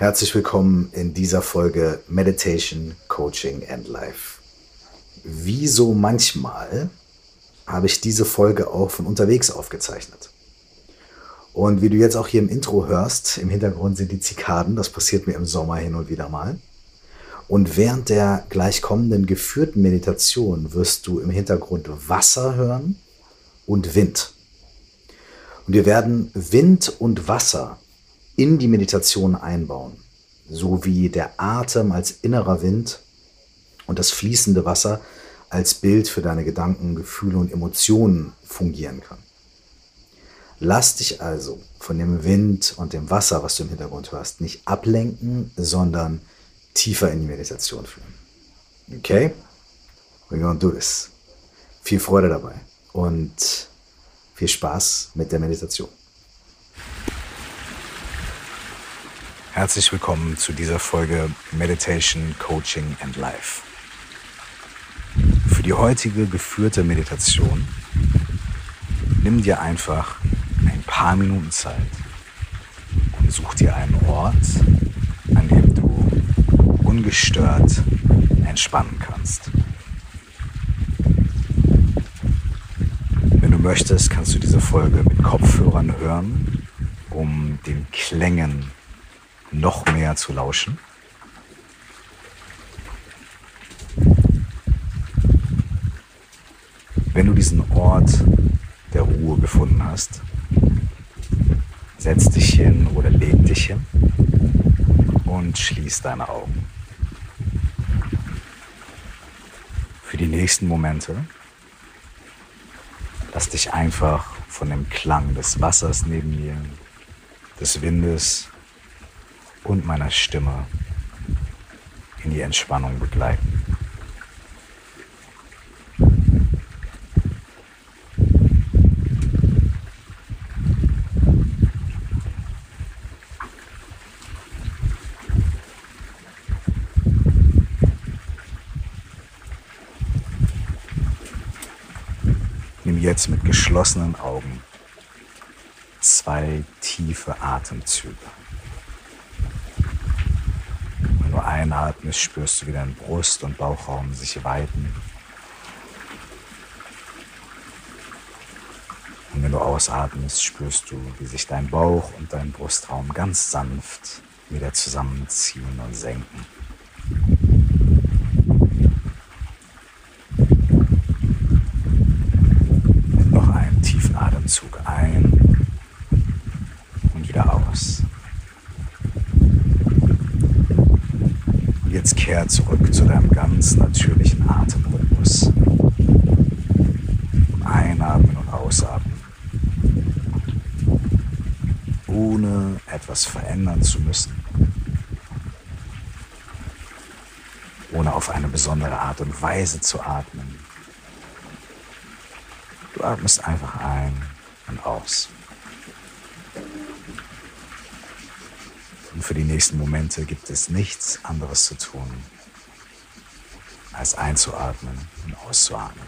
Herzlich willkommen in dieser Folge Meditation, Coaching and Life. Wie so manchmal habe ich diese Folge auch von unterwegs aufgezeichnet. Und wie du jetzt auch hier im Intro hörst, im Hintergrund sind die Zikaden, das passiert mir im Sommer hin und wieder mal. Und während der gleich kommenden geführten Meditation wirst du im Hintergrund Wasser hören und Wind. Und wir werden Wind und Wasser in die Meditation einbauen, so wie der Atem als innerer Wind und das fließende Wasser als Bild für deine Gedanken, Gefühle und Emotionen fungieren kann. Lass dich also von dem Wind und dem Wasser, was du im Hintergrund hörst, nicht ablenken, sondern tiefer in die Meditation führen. Okay? We're gonna do this. Viel Freude dabei und viel Spaß mit der Meditation. Herzlich willkommen zu dieser Folge Meditation, Coaching and Life. Für die heutige geführte Meditation nimm dir einfach ein paar Minuten Zeit und such dir einen Ort, an dem du ungestört entspannen kannst. Wenn du möchtest, kannst du diese Folge mit Kopfhörern hören, um den Klängen noch mehr zu lauschen. Wenn du diesen Ort der Ruhe gefunden hast, setz dich hin oder leg dich hin und schließ deine Augen. Für die nächsten Momente lass dich einfach von dem Klang des Wassers neben mir, des Windes und meiner Stimme in die Entspannung begleiten. Nimm jetzt mit geschlossenen Augen zwei tiefe Atemzüge. Einatmest, spürst du, wie dein Brust- und Bauchraum sich weiten. Und wenn du ausatmest, spürst du, wie sich dein Bauch und dein Brustraum ganz sanft wieder zusammenziehen und senken. Nimm noch einen tiefen Atemzug ein und wieder aus. Jetzt kehr zurück zu deinem ganz natürlichen Atemrhythmus. Einatmen und ausatmen. Ohne etwas verändern zu müssen. Ohne auf eine besondere Art und Weise zu atmen. Du atmest einfach ein und aus. Und für die nächsten Momente gibt es nichts anderes zu tun, als einzuatmen und auszuatmen.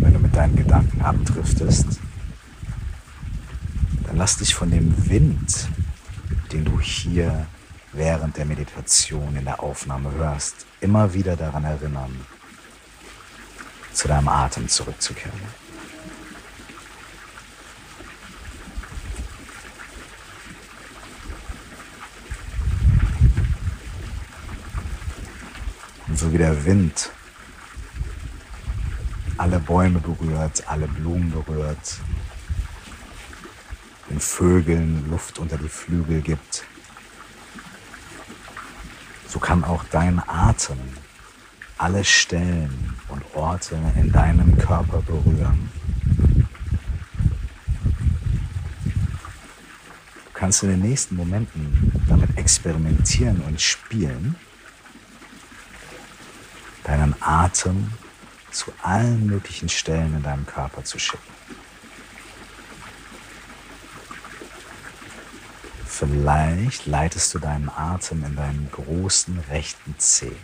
Wenn du mit deinen Gedanken abdriftest, dann lass dich von dem Wind, den du hier während der Meditation in der Aufnahme hörst, immer wieder daran erinnern, zu deinem Atem zurückzukehren. Und so wie der Wind alle Bäume berührt, alle Blumen berührt, den Vögeln Luft unter die Flügel gibt, so kann auch dein Atem alle Stellen und Orte in deinem Körper berühren. Du kannst in den nächsten Momenten damit experimentieren und spielen, deinen Atem zu allen möglichen Stellen in deinem Körper zu schicken. Vielleicht leitest du deinen Atem in deinen großen rechten Zeh.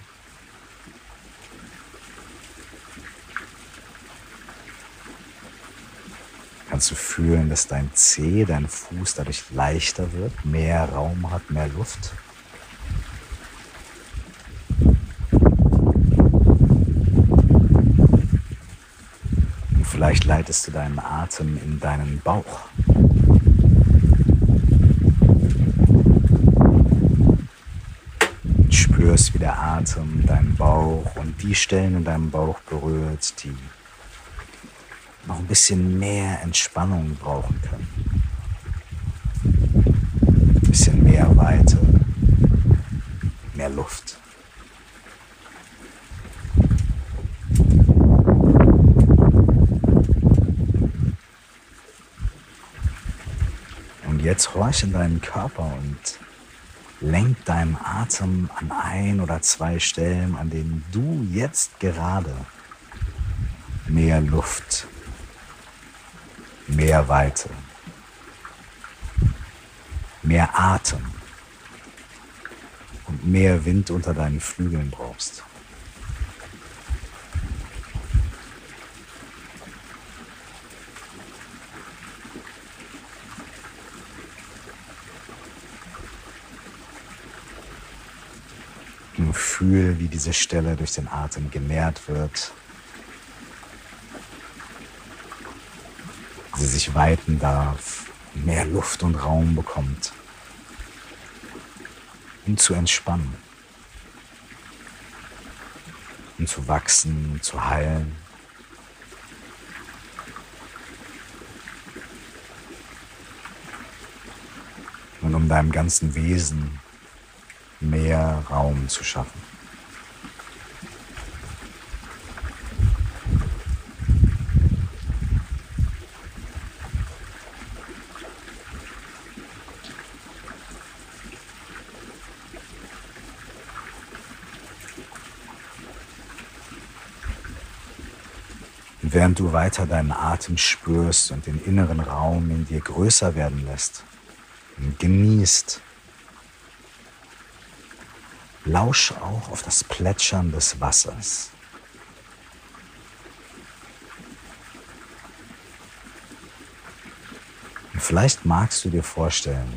Kannst du fühlen, dass dein Zeh, dein Fuß dadurch leichter wird, mehr Raum hat, mehr Luft. Und vielleicht leitest du deinen Atem in deinen Bauch. Und spürst, wie der Atem deinen Bauch und die Stellen in deinem Bauch berührt, die noch ein bisschen mehr Entspannung brauchen können. Ein bisschen mehr Weite, mehr Luft. Und jetzt horch in deinen Körper und lenk deinen Atem an ein oder zwei Stellen, an denen du jetzt gerade mehr Luft mehr Weite, mehr Atem und mehr Wind unter deinen Flügeln brauchst. Fühl, wie diese Stelle durch den Atem genährt wird sie sich weiten darf, mehr Luft und Raum bekommt, um zu entspannen, um zu wachsen, zu heilen. Und um deinem ganzen Wesen mehr Raum zu schaffen. Während du weiter deinen Atem spürst und den inneren Raum in dir größer werden lässt und genießt. Lausch auch auf das Plätschern des Wassers. Und vielleicht magst du dir vorstellen,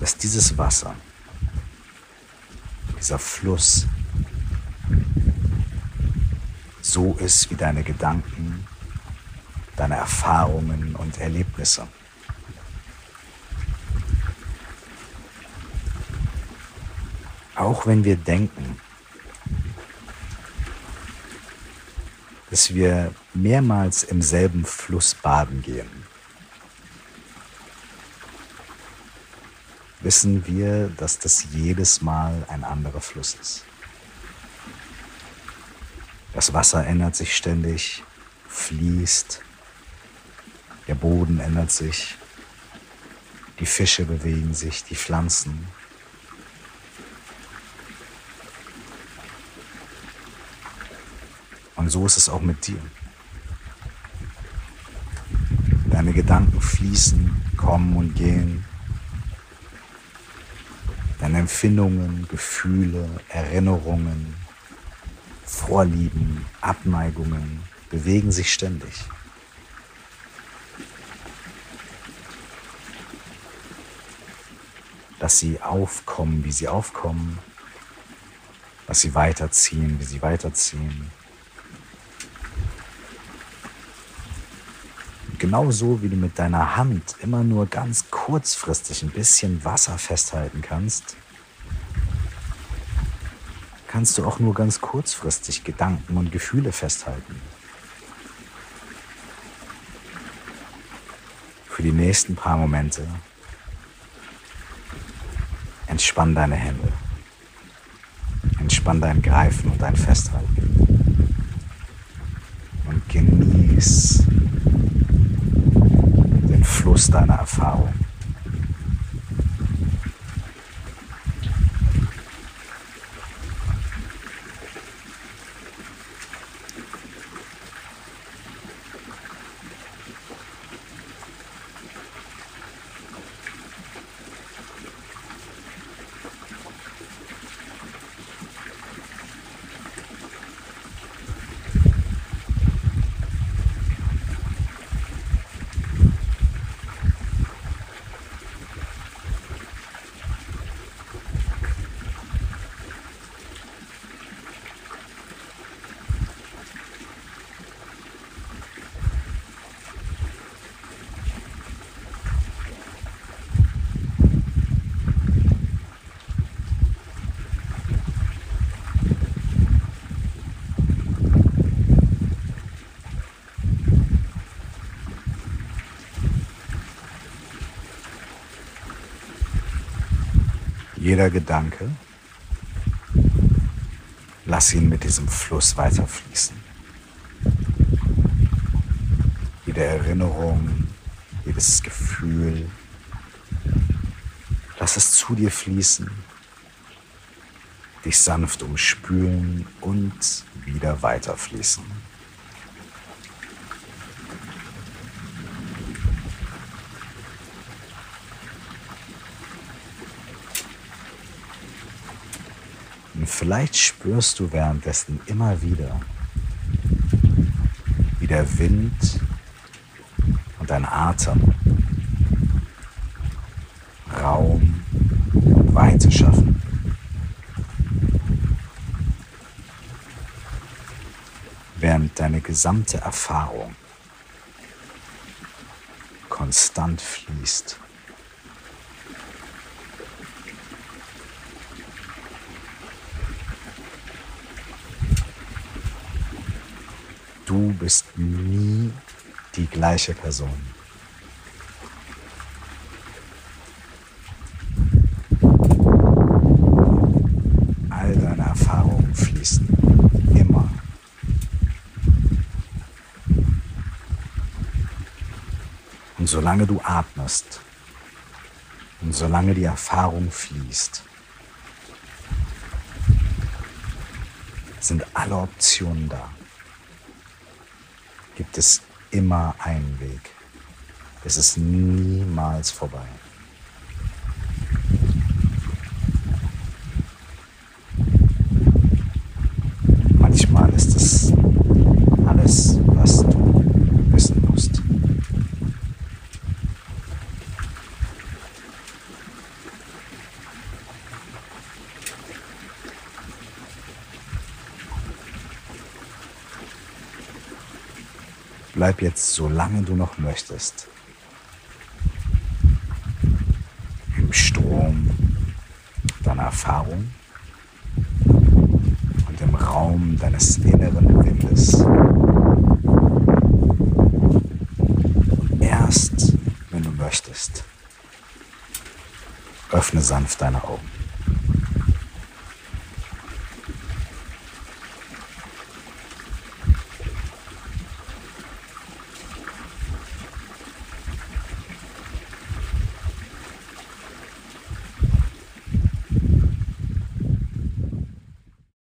dass dieses Wasser, dieser Fluss, so ist wie deine Gedanken, deine Erfahrungen und Erlebnisse. Auch wenn wir denken, dass wir mehrmals im selben Fluss baden gehen, wissen wir, dass das jedes Mal ein anderer Fluss ist. Das Wasser ändert sich ständig, fließt, der Boden ändert sich, die Fische bewegen sich, die Pflanzen. Und so ist es auch mit dir. Deine Gedanken fließen, kommen und gehen. Deine Empfindungen, Gefühle, Erinnerungen, Vorlieben, Abneigungen bewegen sich ständig. Dass sie aufkommen, wie sie aufkommen, dass sie weiterziehen, wie sie weiterziehen. Genauso wie du mit deiner Hand immer nur ganz kurzfristig ein bisschen Wasser festhalten kannst, kannst du auch nur ganz kurzfristig Gedanken und Gefühle festhalten. Für die nächsten paar Momente entspann deine Hände, entspann dein Greifen und dein Festhalten und genieß den Fluss deiner Erfahrung. Jeder Gedanke, lass ihn mit diesem Fluss weiterfließen. Jede Erinnerung, jedes Gefühl, lass es zu dir fließen, dich sanft umspülen und wieder weiterfließen. Vielleicht spürst du währenddessen immer wieder, wie der Wind und dein Atem Raum und Weite schaffen. Während deine gesamte Erfahrung konstant fließt. Du bist nie die gleiche Person. All deine Erfahrungen fließen immer. Und solange du atmest und solange die Erfahrung fließt, sind alle Optionen da gibt es immer einen Weg. Es ist niemals vorbei. Manchmal ist es alles, was du wissen musst. Bleib jetzt, solange du noch möchtest, im Strom deiner Erfahrung und im Raum deines inneren Windes. Und erst, wenn du möchtest, öffne sanft deine Augen.